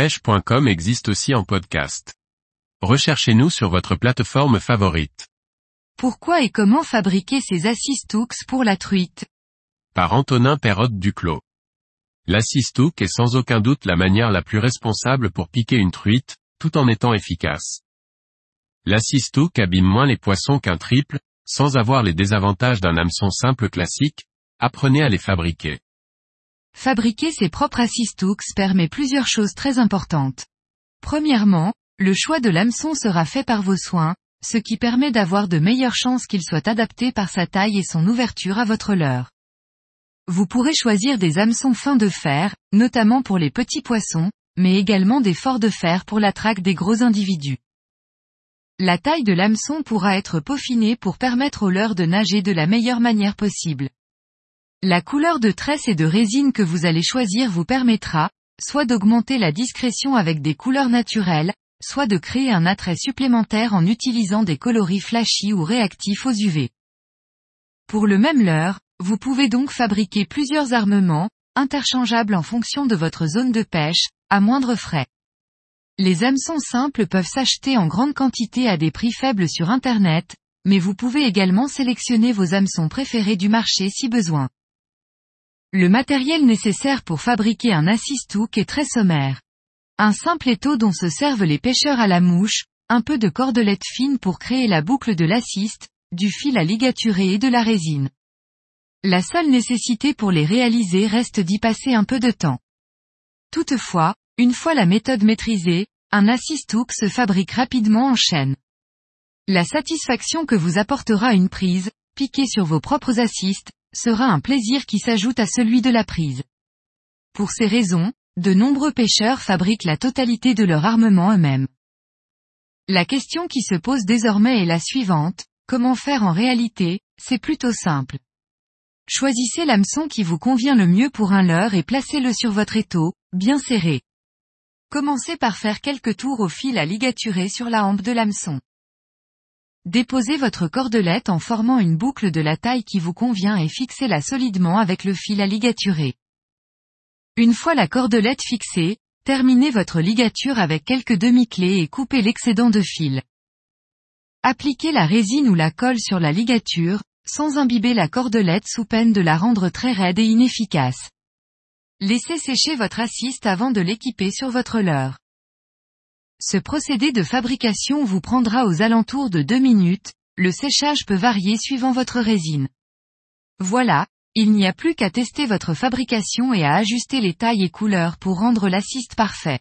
pêche.com existe aussi en podcast. Recherchez-nous sur votre plateforme favorite. Pourquoi et comment fabriquer ces assists pour la truite? Par Antonin Perrotte Duclos. L'assistook est sans aucun doute la manière la plus responsable pour piquer une truite, tout en étant efficace. L'assistook abîme moins les poissons qu'un triple, sans avoir les désavantages d'un hameçon simple classique, apprenez à les fabriquer. Fabriquer ses propres assistooks permet plusieurs choses très importantes. Premièrement, le choix de l'hameçon sera fait par vos soins, ce qui permet d'avoir de meilleures chances qu'il soit adapté par sa taille et son ouverture à votre leurre. Vous pourrez choisir des hameçons fins de fer, notamment pour les petits poissons, mais également des forts de fer pour la traque des gros individus. La taille de l'hameçon pourra être peaufinée pour permettre au leurre de nager de la meilleure manière possible. La couleur de tresse et de résine que vous allez choisir vous permettra, soit d'augmenter la discrétion avec des couleurs naturelles, soit de créer un attrait supplémentaire en utilisant des coloris flashy ou réactifs aux UV. Pour le même leurre, vous pouvez donc fabriquer plusieurs armements, interchangeables en fonction de votre zone de pêche, à moindre frais. Les hameçons simples peuvent s'acheter en grande quantité à des prix faibles sur Internet, mais vous pouvez également sélectionner vos hameçons préférés du marché si besoin. Le matériel nécessaire pour fabriquer un assistook est très sommaire. Un simple étau dont se servent les pêcheurs à la mouche, un peu de cordelette fine pour créer la boucle de l'assist, du fil à ligaturer et de la résine. La seule nécessité pour les réaliser reste d'y passer un peu de temps. Toutefois, une fois la méthode maîtrisée, un assistook se fabrique rapidement en chaîne. La satisfaction que vous apportera une prise, piquée sur vos propres assists, sera un plaisir qui s'ajoute à celui de la prise. Pour ces raisons, de nombreux pêcheurs fabriquent la totalité de leur armement eux-mêmes. La question qui se pose désormais est la suivante, comment faire en réalité, c'est plutôt simple. Choisissez l'hameçon qui vous convient le mieux pour un leurre et placez-le sur votre étau, bien serré. Commencez par faire quelques tours au fil à ligaturer sur la hampe de l'hameçon. Déposez votre cordelette en formant une boucle de la taille qui vous convient et fixez-la solidement avec le fil à ligaturer. Une fois la cordelette fixée, terminez votre ligature avec quelques demi-clés et coupez l'excédent de fil. Appliquez la résine ou la colle sur la ligature, sans imbiber la cordelette sous peine de la rendre très raide et inefficace. Laissez sécher votre assiste avant de l'équiper sur votre leurre. Ce procédé de fabrication vous prendra aux alentours de 2 minutes, le séchage peut varier suivant votre résine. Voilà, il n'y a plus qu'à tester votre fabrication et à ajuster les tailles et couleurs pour rendre l'assiste parfait.